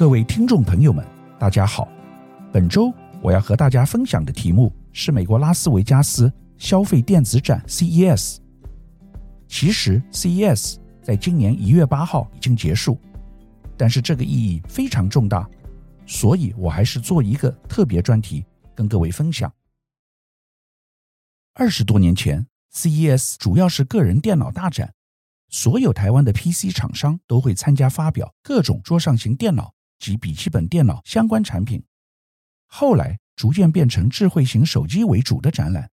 各位听众朋友们，大家好。本周我要和大家分享的题目是美国拉斯维加斯消费电子展 CES。其实 CES 在今年一月八号已经结束，但是这个意义非常重大，所以我还是做一个特别专题跟各位分享。二十多年前，CES 主要是个人电脑大展，所有台湾的 PC 厂商都会参加发表各种桌上型电脑。及笔记本电脑相关产品，后来逐渐变成智慧型手机为主的展览。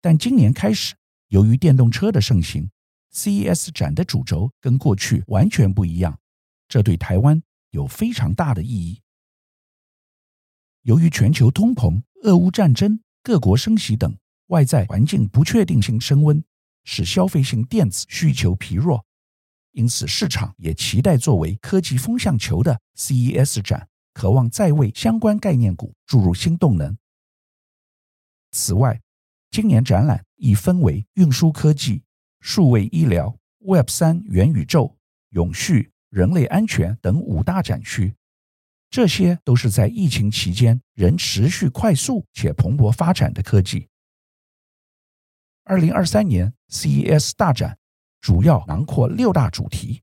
但今年开始，由于电动车的盛行，CES 展的主轴跟过去完全不一样，这对台湾有非常大的意义。由于全球通膨、俄乌战争、各国升息等外在环境不确定性升温，使消费性电子需求疲弱。因此，市场也期待作为科技风向球的 CES 展，渴望再为相关概念股注入新动能。此外，今年展览亦分为运输科技、数位医疗、Web 三、元宇宙、永续、人类安全等五大展区，这些都是在疫情期间仍持续快速且蓬勃发展的科技。二零二三年 CES 大展。主要囊括六大主题，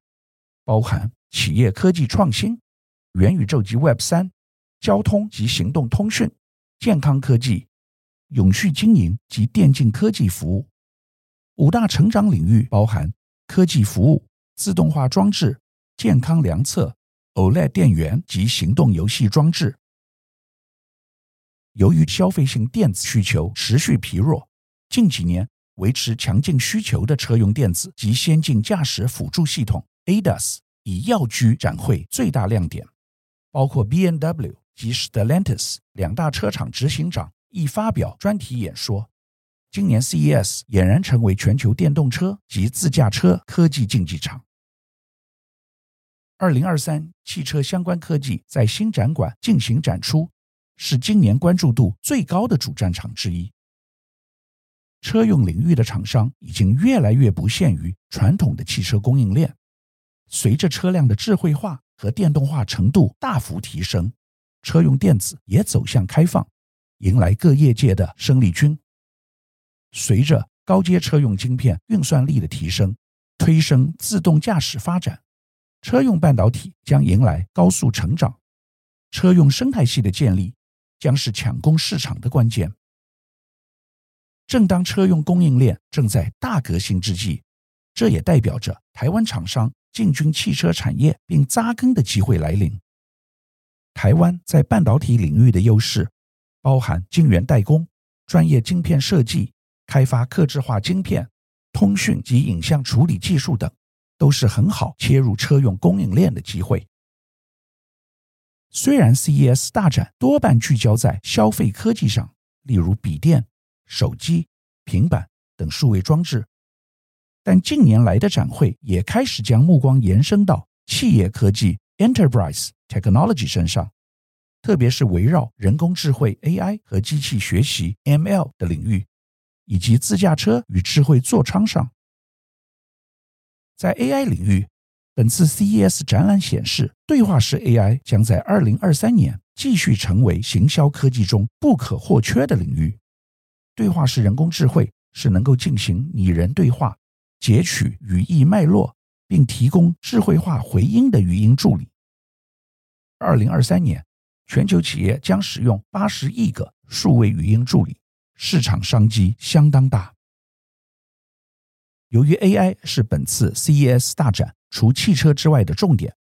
包含企业科技创新、元宇宙及 Web 三、交通及行动通讯、健康科技、永续经营及电竞科技服务。五大成长领域包含科技服务、自动化装置、健康量测、OLED 电源及行动游戏装置。由于消费性电子需求持续疲弱，近几年。维持强劲需求的车用电子及先进驾驶辅助系统 ADAS 已跃居展会最大亮点，包括 BMW 及 Stellantis 两大车厂执行长亦发表专题演说。今年 CES 俨然成为全球电动车及自驾车科技竞技场。二零二三汽车相关科技在新展馆进行展出，是今年关注度最高的主战场之一。车用领域的厂商已经越来越不限于传统的汽车供应链，随着车辆的智慧化和电动化程度大幅提升，车用电子也走向开放，迎来各业界的生力军。随着高阶车用晶片运算力的提升，推升自动驾驶发展，车用半导体将迎来高速成长，车用生态系的建立将是抢攻市场的关键。正当车用供应链正在大革新之际，这也代表着台湾厂商进军汽车产业并扎根的机会来临。台湾在半导体领域的优势，包含晶圆代工、专业晶片设计、开发客制化晶片、通讯及影像处理技术等，都是很好切入车用供应链的机会。虽然 CES 大展多半聚焦在消费科技上，例如笔电。手机、平板等数位装置，但近年来的展会也开始将目光延伸到企业科技 （Enterprise Technology） 身上，特别是围绕人工智慧 （AI） 和机器学习 （ML） 的领域，以及自驾车与智慧座舱上。在 AI 领域，本次 CES 展览显示，对话式 AI 将在2023年继续成为行销科技中不可或缺的领域。对话式人工智慧是能够进行拟人对话、截取语义脉络，并提供智慧化回音的语音助理。二零二三年，全球企业将使用八十亿个数位语音助理，市场商机相当大。由于 AI 是本次 CES 大展除汽车之外的重点，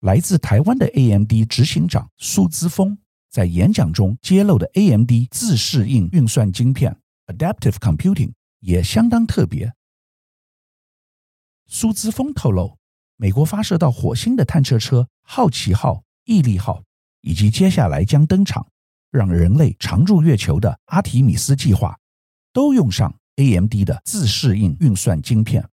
来自台湾的 AMD 执行长苏姿丰。在演讲中揭露的 AMD 自适应运算晶片 Adaptive Computing 也相当特别。苏姿丰透露，美国发射到火星的探测车好奇号、毅力号，以及接下来将登场让人类常驻月球的阿提米斯计划，都用上 AMD 的自适应运算晶片。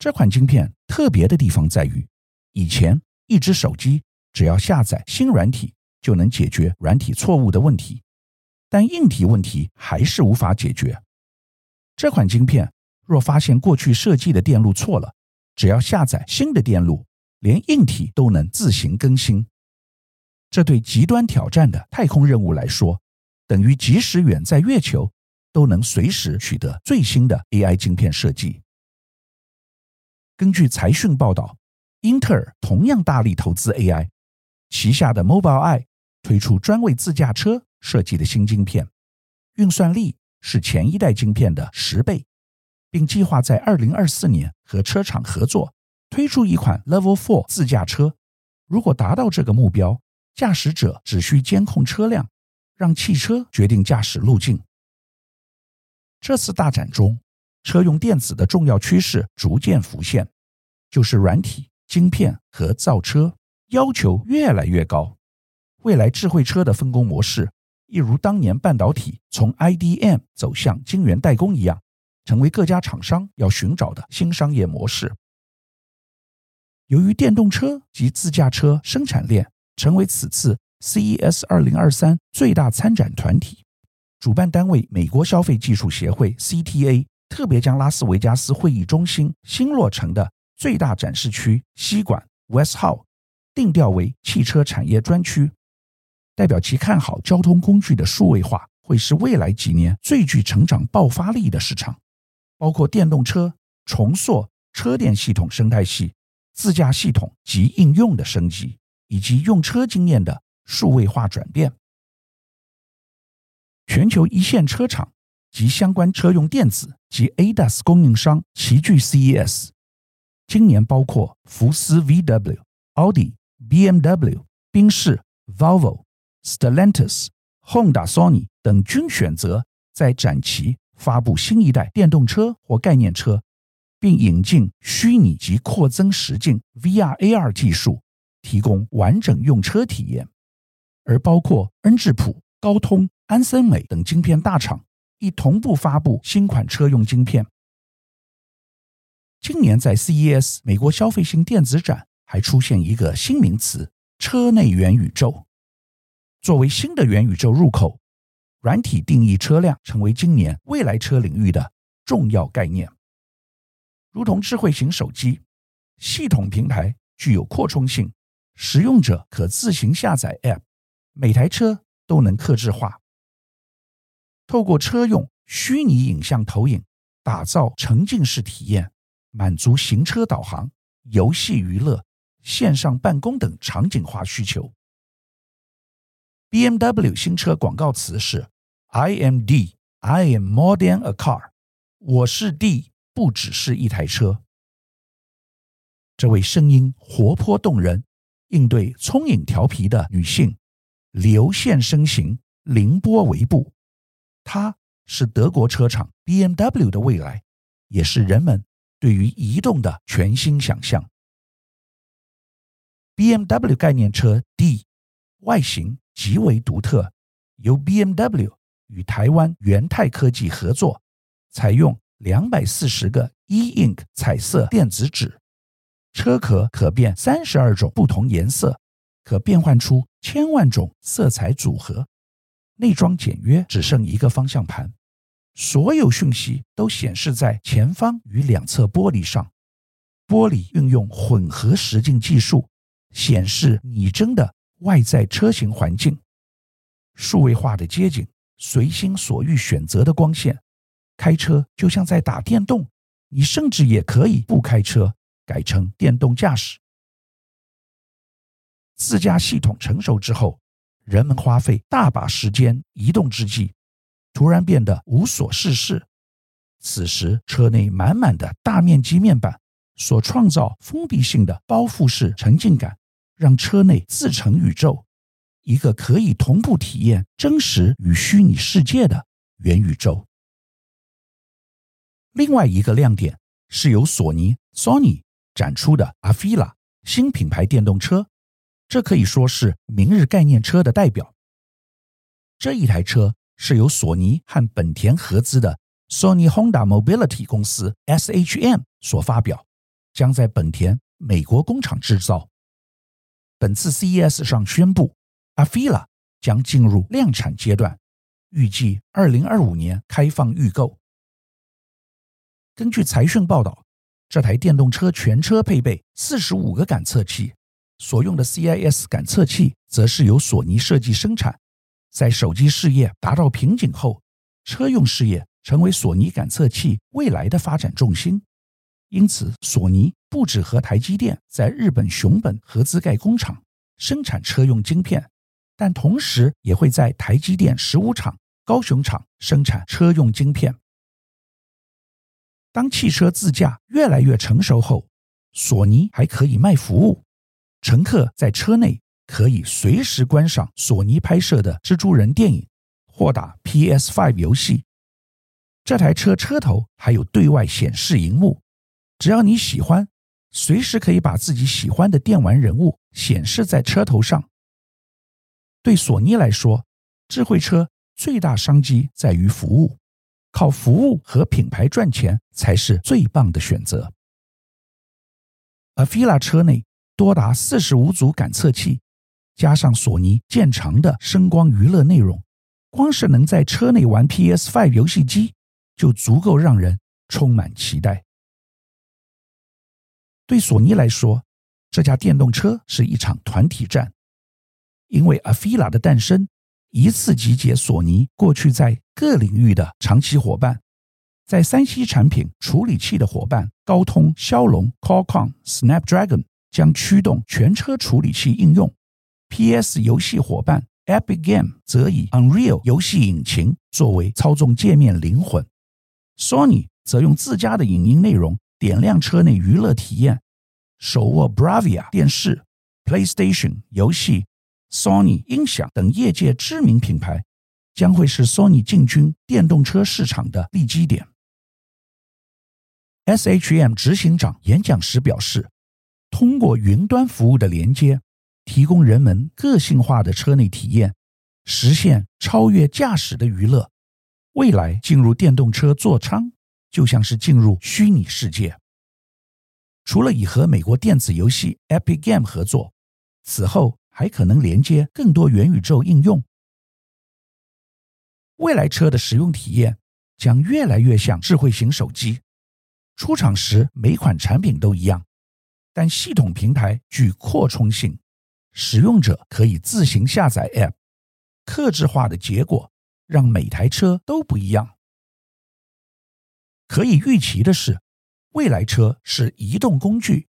这款晶片特别的地方在于，以前一只手机只要下载新软体。就能解决软体错误的问题，但硬体问题还是无法解决。这款晶片若发现过去设计的电路错了，只要下载新的电路，连硬体都能自行更新。这对极端挑战的太空任务来说，等于即使远在月球，都能随时取得最新的 AI 晶片设计。根据财讯报道，英特尔同样大力投资 AI，旗下的 Mobileye 推出专为自驾车设计的新晶片，运算力是前一代晶片的十倍，并计划在二零二四年和车厂合作推出一款 Level Four 自驾车。如果达到这个目标，驾驶者只需监控车辆，让汽车决定驾驶路径。这次大展中，车用电子的重要趋势逐渐浮现，就是软体、晶片和造车要求越来越高。未来智慧车的分工模式，一如当年半导体从 IDM 走向晶圆代工一样，成为各家厂商要寻找的新商业模式。由于电动车及自驾车生产链，成为此次 CES 2023最大参展团体，主办单位美国消费技术协会 CTA 特别将拉斯维加斯会议中心新落成的最大展示区西馆 West Hall 定调为汽车产业专区，代表其看好交通工具的数位化会是未来几年最具成长爆发力的市场，包括电动车重塑车电系统生态系、自驾系统及应用的升级。以及用车经验的数位化转变，全球一线车厂及相关车用电子及 ADAS 供应商齐聚 CES。今年包括福斯 VW、奥迪、BMW、宾士、Volvo、Stellantis、Honda、Sony 等均选择在展期发布新一代电动车或概念车，并引进虚拟及扩增实境 VR/AR 技术。提供完整用车体验，而包括恩智浦、高通、安森美等晶片大厂亦同步发布新款车用晶片。今年在 CES 美国消费性电子展还出现一个新名词——车内元宇宙。作为新的元宇宙入口，软体定义车辆成为今年未来车领域的重要概念。如同智慧型手机，系统平台具有扩充性。使用者可自行下载 App，每台车都能客制化。透过车用虚拟影像投影，打造沉浸式体验，满足行车导航、游戏娱乐、线上办公等场景化需求。BMW 新车广告词是 “I am D, I am more than a car”，我是 D，不只是一台车。这位声音活泼动人。应对聪颖调皮的女性，流线身形，凌波微步，她是德国车厂 BMW 的未来，也是人们对于移动的全新想象。BMW 概念车 D 外形极为独特，由 BMW 与台湾元泰科技合作，采用两百四十个 E Ink 彩色电子纸。车壳可变三十二种不同颜色，可变换出千万种色彩组合。内装简约，只剩一个方向盘，所有讯息都显示在前方与两侧玻璃上。玻璃运用混合实境技术，显示拟真的外在车型环境。数位化的街景，随心所欲选择的光线，开车就像在打电动。你甚至也可以不开车。改成电动驾驶，自驾系统成熟之后，人们花费大把时间移动之际，突然变得无所事事。此时，车内满满的大面积面板所创造封闭性的包覆式沉浸感，让车内自成宇宙，一个可以同步体验真实与虚拟世界的元宇宙。另外一个亮点是由索尼 Sony。展出的 Afeela 新品牌电动车，这可以说是明日概念车的代表。这一台车是由索尼和本田合资的 Sony Honda Mobility 公司 SHM 所发表，将在本田美国工厂制造。本次 CES 上宣布，Afeela 将进入量产阶段，预计二零二五年开放预购。根据财讯报道。这台电动车全车配备四十五个感测器，所用的 CIS 感测器则是由索尼设计生产。在手机事业达到瓶颈后，车用事业成为索尼感测器未来的发展重心。因此，索尼不止和台积电在日本熊本合资盖工厂生产车用晶片，但同时也会在台积电十五厂高雄厂生产车用晶片。当汽车自驾越来越成熟后，索尼还可以卖服务，乘客在车内可以随时观赏索尼拍摄的蜘蛛人电影或打 PS5 游戏。这台车车头还有对外显示荧幕。只要你喜欢，随时可以把自己喜欢的电玩人物显示在车头上。对索尼来说，智慧车最大商机在于服务，靠服务和品牌赚钱才是最棒的选择。Afeela 车内多达四十五组感测器，加上索尼渐长的声光娱乐内容，光是能在车内玩 PS5 游戏机，就足够让人充满期待。对索尼来说，这架电动车是一场团体战，因为 Afeela 的诞生，一次集结索尼过去在各领域的长期伙伴，在三 C 产品处理器的伙伴高通、骁龙、Qualcomm、Snapdragon 将驱动全车处理器应用；PS 游戏伙伴 Epic Game 则以 Unreal 游戏引擎作为操纵界面灵魂；Sony 则用自家的影音内容。点亮车内娱乐体验，手握 Bravia 电视、PlayStation 游戏、Sony 音响等业界知名品牌，将会是 Sony 进军电动车市场的利基点。SHM 执行长演讲时表示，通过云端服务的连接，提供人们个性化的车内体验，实现超越驾驶的娱乐。未来进入电动车座舱。就像是进入虚拟世界。除了已和美国电子游戏 Epic Game 合作，此后还可能连接更多元宇宙应用。未来车的使用体验将越来越像智慧型手机。出厂时每款产品都一样，但系统平台具扩充性，使用者可以自行下载 App，客制化的结果让每台车都不一样。可以预期的是，未来车是移动工具，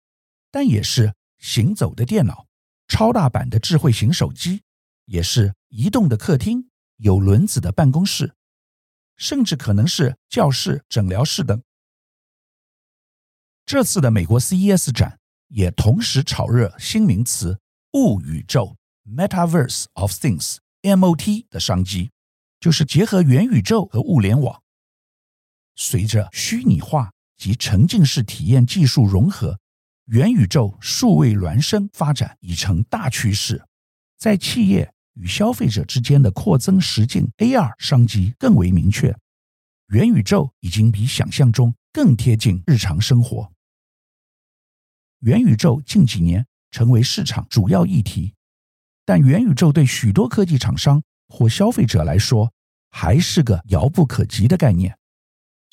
但也是行走的电脑、超大版的智慧型手机，也是移动的客厅、有轮子的办公室，甚至可能是教室、诊疗室等。这次的美国 CES 展也同时炒热新名词“物宇宙 ”（Metaverse of Things，MOT） 的商机，就是结合元宇宙和物联网。随着虚拟化及沉浸式体验技术融合，元宇宙数位孪生发展已成大趋势。在企业与消费者之间的扩增实境 AR 商机更为明确，元宇宙已经比想象中更贴近日常生活。元宇宙近几年成为市场主要议题，但元宇宙对许多科技厂商或消费者来说还是个遥不可及的概念。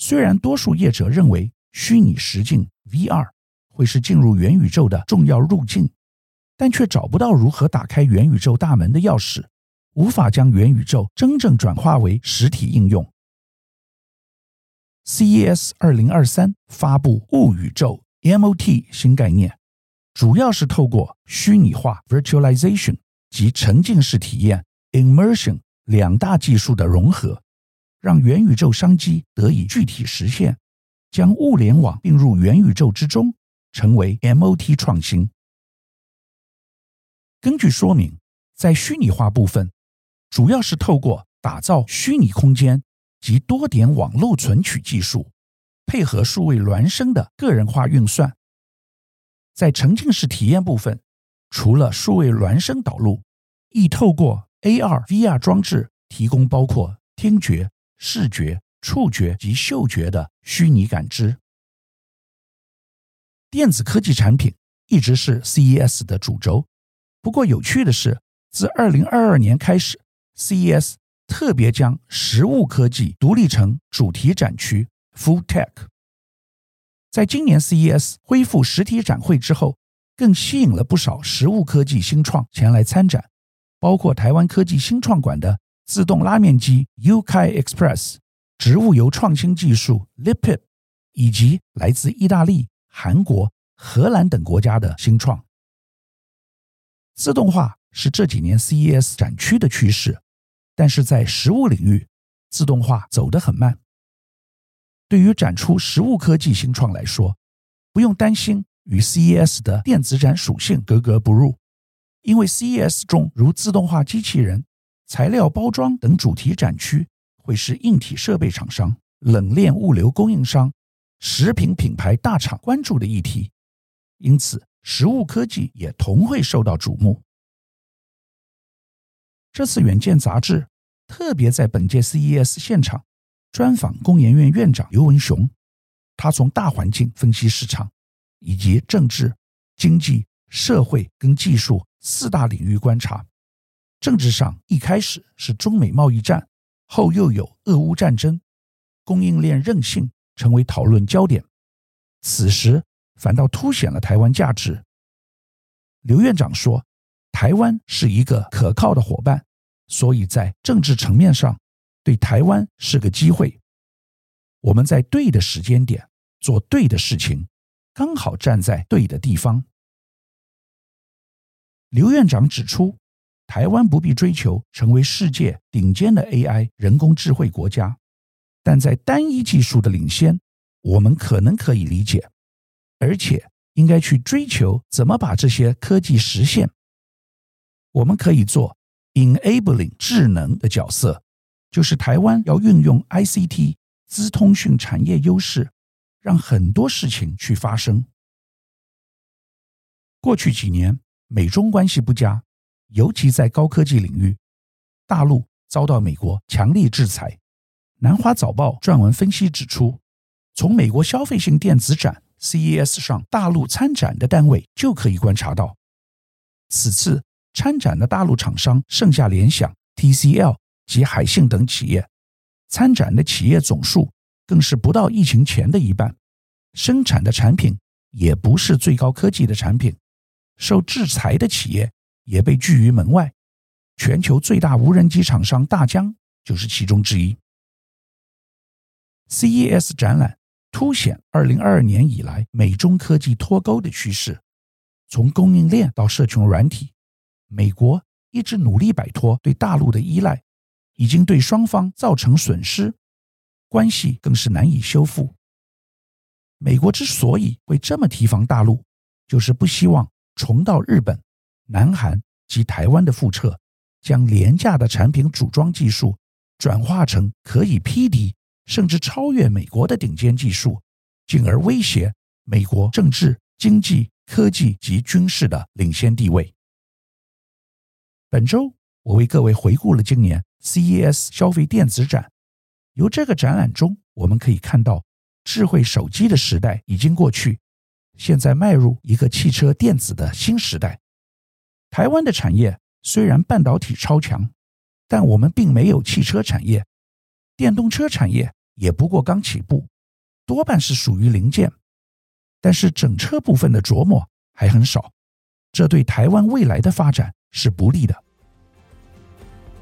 虽然多数业者认为虚拟实境 VR 会是进入元宇宙的重要路径，但却找不到如何打开元宇宙大门的钥匙，无法将元宇宙真正转化为实体应用。CES 2023发布物宇宙 MOT 新概念，主要是透过虚拟化 Virtualization 及沉浸式体验 Immersion 两大技术的融合。让元宇宙商机得以具体实现，将物联网并入元宇宙之中，成为 MOT 创新。根据说明，在虚拟化部分，主要是透过打造虚拟空间及多点网络存取技术，配合数位孪生的个人化运算。在沉浸式体验部分，除了数位孪生导入，亦透过 AR、VR 装置提供包括听觉。视觉、触觉及嗅觉的虚拟感知。电子科技产品一直是 CES 的主轴。不过有趣的是，自2022年开始，CES 特别将实物科技独立成主题展区 Full Tech。在今年 CES 恢复实体展会之后，更吸引了不少实物科技新创前来参展，包括台湾科技新创馆的自动拉面机 U K Express、植物油创新技术 Lipip，以及来自意大利、韩国、荷兰等国家的新创。自动化是这几年 CES 展区的趋势，但是在实物领域，自动化走得很慢。对于展出实物科技新创来说，不用担心与 CES 的电子展属性格格不入，因为 CES 中如自动化机器人、材料包装等主题展区会是硬体设备厂商、冷链物流供应商、食品品牌大厂关注的议题，因此食物科技也同会受到瞩目。这次《远见》杂志特别在本届 CES 现场。专访工研院院长刘文雄，他从大环境分析市场，以及政治、经济、社会跟技术四大领域观察。政治上一开始是中美贸易战，后又有俄乌战争，供应链韧性成为讨论焦点。此时反倒凸显了台湾价值。刘院长说，台湾是一个可靠的伙伴，所以在政治层面上。对台湾是个机会，我们在对的时间点做对的事情，刚好站在对的地方。刘院长指出，台湾不必追求成为世界顶尖的 AI 人工智慧国家，但在单一技术的领先，我们可能可以理解，而且应该去追求怎么把这些科技实现。我们可以做 enabling 智能的角色。就是台湾要运用 ICT 资通讯产业优势，让很多事情去发生。过去几年，美中关系不佳，尤其在高科技领域，大陆遭到美国强力制裁。南华早报撰文分析指出，从美国消费性电子展 CES 上大陆参展的单位就可以观察到，此次参展的大陆厂商剩下联想、TCL。及海信等企业参展的企业总数更是不到疫情前的一半，生产的产品也不是最高科技的产品，受制裁的企业也被拒于门外。全球最大无人机厂商大疆就是其中之一。CES 展览凸显2022年以来美中科技脱钩的趋势，从供应链到社群软体，美国一直努力摆脱对大陆的依赖。已经对双方造成损失，关系更是难以修复。美国之所以会这么提防大陆，就是不希望重蹈日本、南韩及台湾的复测，将廉价的产品组装技术转化成可以匹敌甚至超越美国的顶尖技术，进而威胁美国政治、经济、科技及军事的领先地位。本周，我为各位回顾了今年。CES 消费电子展，由这个展览中我们可以看到，智慧手机的时代已经过去，现在迈入一个汽车电子的新时代。台湾的产业虽然半导体超强，但我们并没有汽车产业，电动车产业也不过刚起步，多半是属于零件，但是整车部分的琢磨还很少，这对台湾未来的发展是不利的。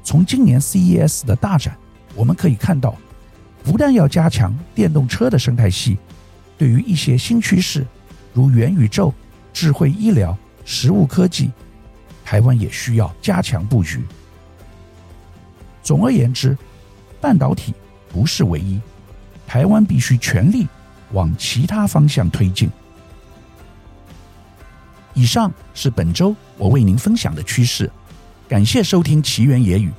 从今年 CES 的大展，我们可以看到，不但要加强电动车的生态系，对于一些新趋势，如元宇宙、智慧医疗、实物科技，台湾也需要加强布局。总而言之，半导体不是唯一，台湾必须全力往其他方向推进。以上是本周我为您分享的趋势。感谢收听奇缘野语。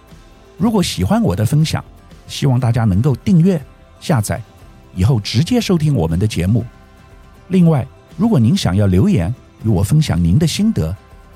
如果喜欢我的分享，希望大家能够订阅、下载，以后直接收听我们的节目。另外，如果您想要留言与我分享您的心得，